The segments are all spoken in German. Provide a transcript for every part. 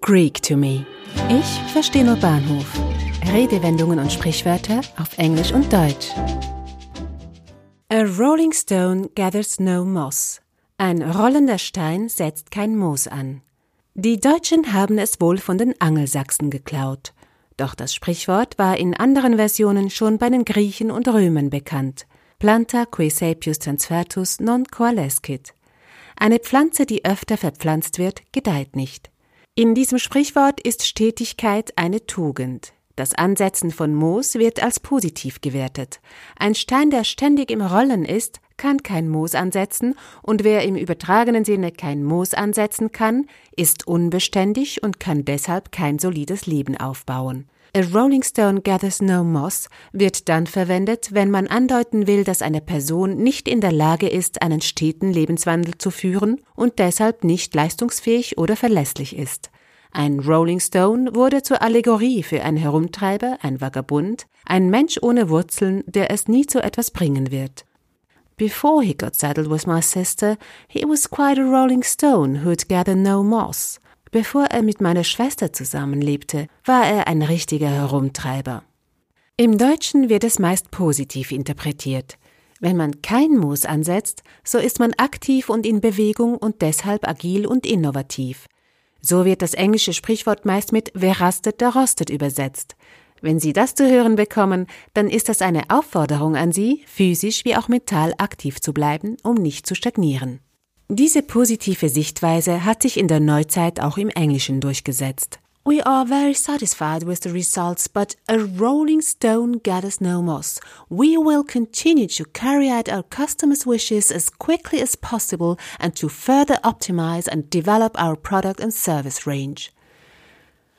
Greek to me. Ich verstehe nur Bahnhof. Redewendungen und Sprichwörter auf Englisch und Deutsch. A rolling stone gathers no moss. Ein rollender Stein setzt kein Moos an. Die Deutschen haben es wohl von den Angelsachsen geklaut. Doch das Sprichwort war in anderen Versionen schon bei den Griechen und Römern bekannt. Planta que sapius transfertus non coalescit. Eine Pflanze, die öfter verpflanzt wird, gedeiht nicht. In diesem Sprichwort ist Stetigkeit eine Tugend. Das Ansetzen von Moos wird als positiv gewertet. Ein Stein, der ständig im Rollen ist, kann kein Moos ansetzen, und wer im übertragenen Sinne kein Moos ansetzen kann, ist unbeständig und kann deshalb kein solides Leben aufbauen. A Rolling Stone gathers no moss wird dann verwendet, wenn man andeuten will, dass eine Person nicht in der Lage ist, einen steten Lebenswandel zu führen und deshalb nicht leistungsfähig oder verlässlich ist. Ein Rolling Stone wurde zur Allegorie für einen Herumtreiber, ein Vagabund, ein Mensch ohne Wurzeln, der es nie zu etwas bringen wird. Before he got saddled with my sister, he was quite a rolling stone who'd gather no moss. Bevor er mit meiner Schwester zusammenlebte, war er ein richtiger Herumtreiber. Im Deutschen wird es meist positiv interpretiert. Wenn man kein Moos ansetzt, so ist man aktiv und in Bewegung und deshalb agil und innovativ. So wird das englische Sprichwort meist mit Wer rastet, der rostet übersetzt. Wenn Sie das zu hören bekommen, dann ist das eine Aufforderung an Sie, physisch wie auch mental aktiv zu bleiben, um nicht zu stagnieren. Diese positive Sichtweise hat sich in der Neuzeit auch im Englischen durchgesetzt. We are very satisfied with the results, but a rolling stone gathers no moss. We will continue to carry out our customers' wishes as quickly as possible and to further optimize and develop our product and service range.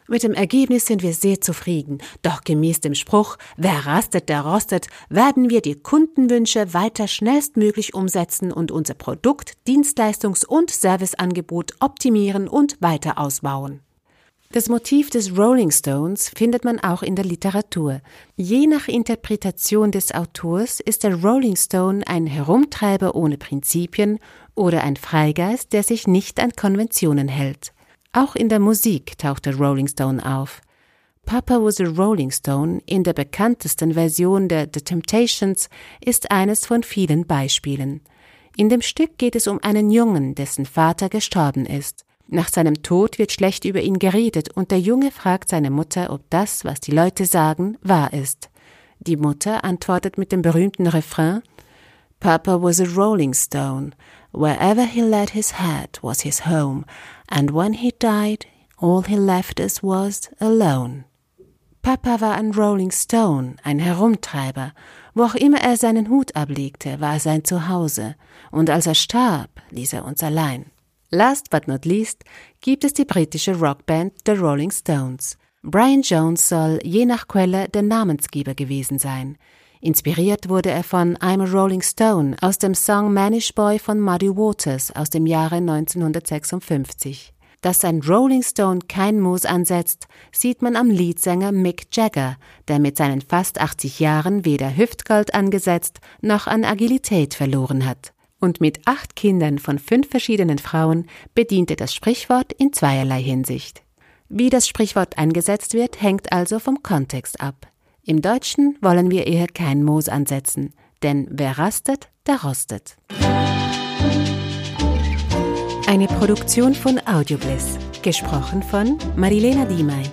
Mit dem Ergebnis sind wir sehr zufrieden, doch gemäß dem Spruch Wer rastet, der rostet, werden wir die Kundenwünsche weiter schnellstmöglich umsetzen und unser Produkt, Dienstleistungs- und Serviceangebot optimieren und weiter ausbauen. Das Motiv des Rolling Stones findet man auch in der Literatur. Je nach Interpretation des Autors ist der Rolling Stone ein Herumtreiber ohne Prinzipien oder ein Freigeist, der sich nicht an Konventionen hält. Auch in der Musik taucht der Rolling Stone auf. Papa was a Rolling Stone in der bekanntesten Version der The Temptations ist eines von vielen Beispielen. In dem Stück geht es um einen Jungen, dessen Vater gestorben ist. Nach seinem Tod wird schlecht über ihn geredet und der Junge fragt seine Mutter, ob das, was die Leute sagen, wahr ist. Die Mutter antwortet mit dem berühmten Refrain Papa was a rolling stone. Wherever he laid his head was his home, and when he died, all he left us was alone. Papa war ein Rolling Stone, ein Herumtreiber. Wo auch immer er seinen Hut ablegte, war sein Zuhause. Und als er starb, ließ er uns allein. Last but not least gibt es die britische Rockband The Rolling Stones. Brian Jones soll je nach Quelle der Namensgeber gewesen sein. Inspiriert wurde er von I'm a Rolling Stone aus dem Song Manish Boy von Muddy Waters aus dem Jahre 1956. Dass ein Rolling Stone kein Moos ansetzt, sieht man am Leadsänger Mick Jagger, der mit seinen fast 80 Jahren weder Hüftgold angesetzt noch an Agilität verloren hat. Und mit acht Kindern von fünf verschiedenen Frauen bedient er das Sprichwort in zweierlei Hinsicht. Wie das Sprichwort eingesetzt wird, hängt also vom Kontext ab. Im Deutschen wollen wir eher kein Moos ansetzen, denn wer rastet, der rostet. Eine Produktion von Audiobliss, gesprochen von Marilena Diemey.